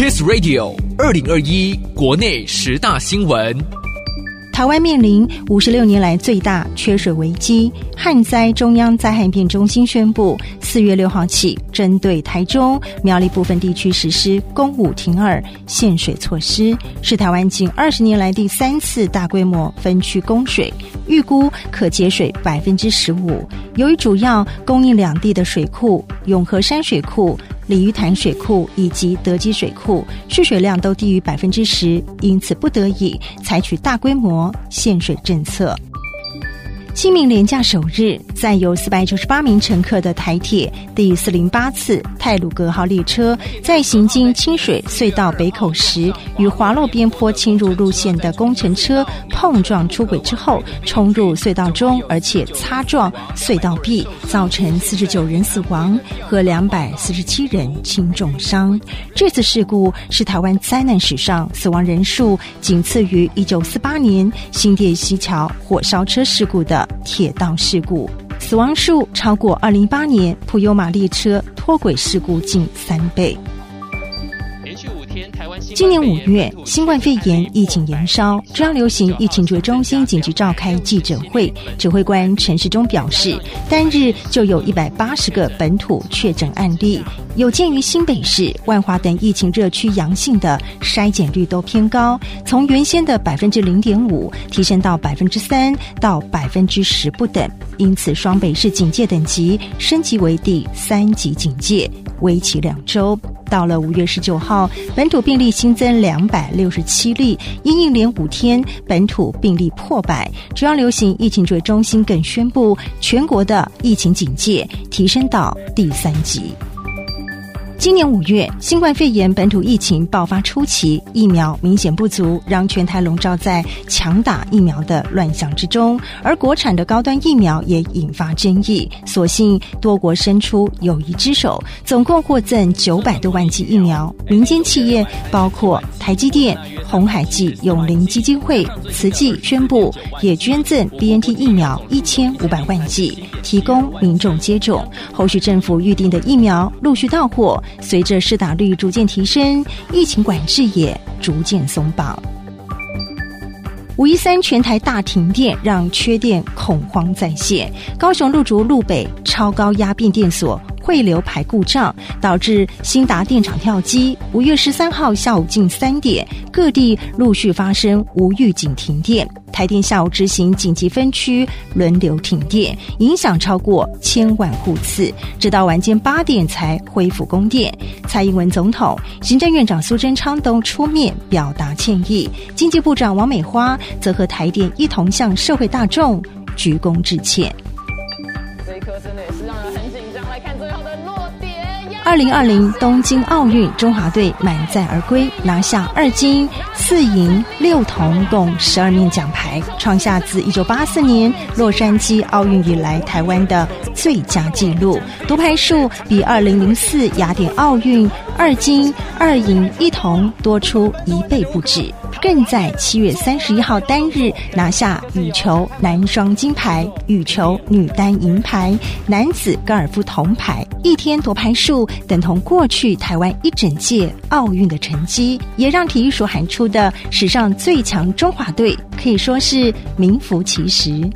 Kiss Radio 二零二一国内十大新闻。台湾面临五十六年来最大缺水危机，旱灾中央灾害应变中心宣布，四月六号起，针对台中、苗栗部分地区实施公五停二限水措施，是台湾近二十年来第三次大规模分区供水，预估可节水百分之十五。由于主要供应两地的水库永和山水库。鲤鱼潭水库以及德基水库蓄水量都低于百分之十，因此不得已采取大规模限水政策。清明连假首日，载有四百九十八名乘客的台铁第四零八次泰鲁格号列车，在行经清水隧道北口时，与滑落边坡侵入路线的工程车碰撞出轨之后，冲入隧道中，而且擦撞隧道壁，造成四十九人死亡和两百四十七人轻重伤。这次事故是台湾灾难史上死亡人数仅次于一九四八年新店溪桥火烧车事故的。铁道事故死亡数超过二零一八年普悠玛列车脱轨事故近三倍。今年五月，新冠肺炎疫情延烧，中央流行疫情指挥中心紧急召开记者会，指挥官陈世忠表示，单日就有一百八十个本土确诊案例。有鉴于新北市、万华等疫情热区阳性的筛检率都偏高，从原先的百分之零点五提升到百分之三到百分之十不等，因此双北市警戒等级升级为第三级警戒，为期两周。到了五月十九号，本土病例新增两百六十七例，因应连五天本土病例破百，主要流行疫情指挥中心更宣布全国的疫情警戒提升到第三级。今年五月，新冠肺炎本土疫情爆发初期，疫苗明显不足，让全台笼罩在强打疫苗的乱象之中。而国产的高端疫苗也引发争议。所幸多国伸出友谊之手，总共获赠九百多万剂疫苗。民间企业包括台积电、鸿海暨永林基金会、慈济宣布也捐赠 BNT 疫苗一千五百万剂，提供民众接种。后续政府预定的疫苗陆续到货。随着施打率逐渐提升，疫情管制也逐渐松绑。五一三全台大停电，让缺电恐慌再现。高雄路竹路北超高压变电所汇流排故障，导致兴达电厂跳机。五月十三号下午近三点，各地陆续发生无预警停电。台电下午执行紧急分区轮流停电，影响超过千万户次，直到晚间八点才恢复供电。蔡英文总统、行政院长苏贞昌都出面表达歉意，经济部长王美花则和台电一同向社会大众鞠躬致歉。二零二零东京奥运，中华队满载而归，拿下二金四银六铜，共十二面奖牌，创下自一九八四年洛杉矶奥运以来台湾的最佳纪录。夺牌数比二零零四雅典奥运二金二银一铜多出一倍不止。更在七月三十一号单日拿下羽球男双金牌、羽球女单银牌、男子高尔夫铜牌，一天夺牌数等同过去台湾一整届奥运的成绩，也让体育署喊出的史上最强中华队可以说是名副其实。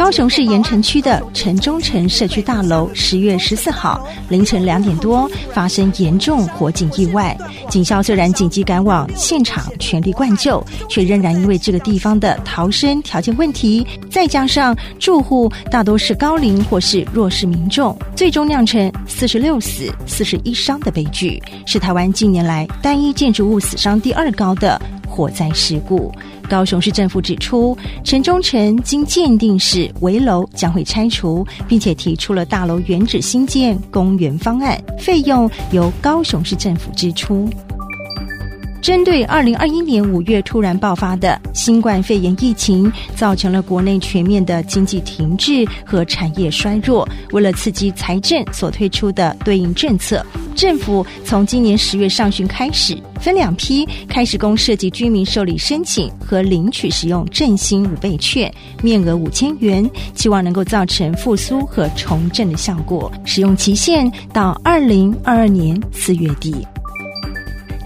高雄市盐城区的城中城社区大楼，十月十四号凌晨两点多发生严重火警意外。警消虽然紧急赶往现场全力灌救，却仍然因为这个地方的逃生条件问题，再加上住户大多是高龄或是弱势民众，最终酿成四十六死四十一伤的悲剧，是台湾近年来单一建筑物死伤第二高的火灾事故。高雄市政府指出，城中城经鉴定是危楼，将会拆除，并且提出了大楼原址新建公园方案，费用由高雄市政府支出。针对二零二一年五月突然爆发的新冠肺炎疫情，造成了国内全面的经济停滞和产业衰弱。为了刺激财政所推出的对应政策，政府从今年十月上旬开始，分两批开始供设及居民受理申请和领取使用振兴五倍券，面额五千元，期望能够造成复苏和重振的效果。使用期限到二零二二年四月底。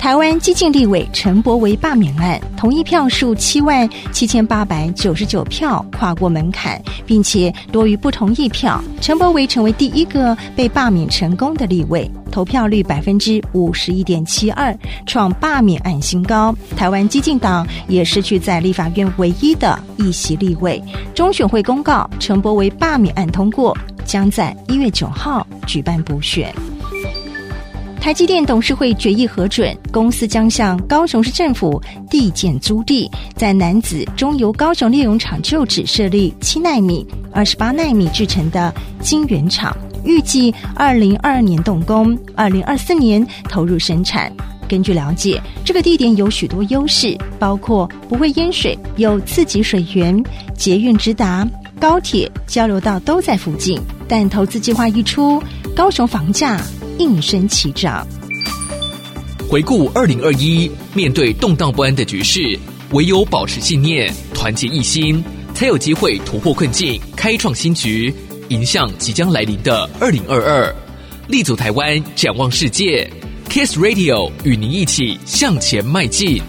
台湾激进立委陈柏惟罢免案，同意票数七万七千八百九十九票跨过门槛，并且多于不同意票。陈柏惟成为第一个被罢免成功的立委，投票率百分之五十一点七二，创罢免案新高。台湾激进党也失去在立法院唯一的一席立委。中选会公告，陈柏惟罢免案通过，将在一月九号举办补选。台积电董事会决议核准，公司将向高雄市政府递建租地，在南子中油高雄炼油厂旧址设立七奈米、二十八奈米制成的晶圆厂，预计二零二二年动工，二零二四年投入生产。根据了解，这个地点有许多优势，包括不会淹水、有自给水源、捷运直达、高铁交流道都在附近。但投资计划一出，高雄房价。应声起涨。回顾二零二一，面对动荡不安的局势，唯有保持信念，团结一心，才有机会突破困境，开创新局，迎向即将来临的二零二二。立足台湾，展望世界，Kiss Radio 与您一起向前迈进。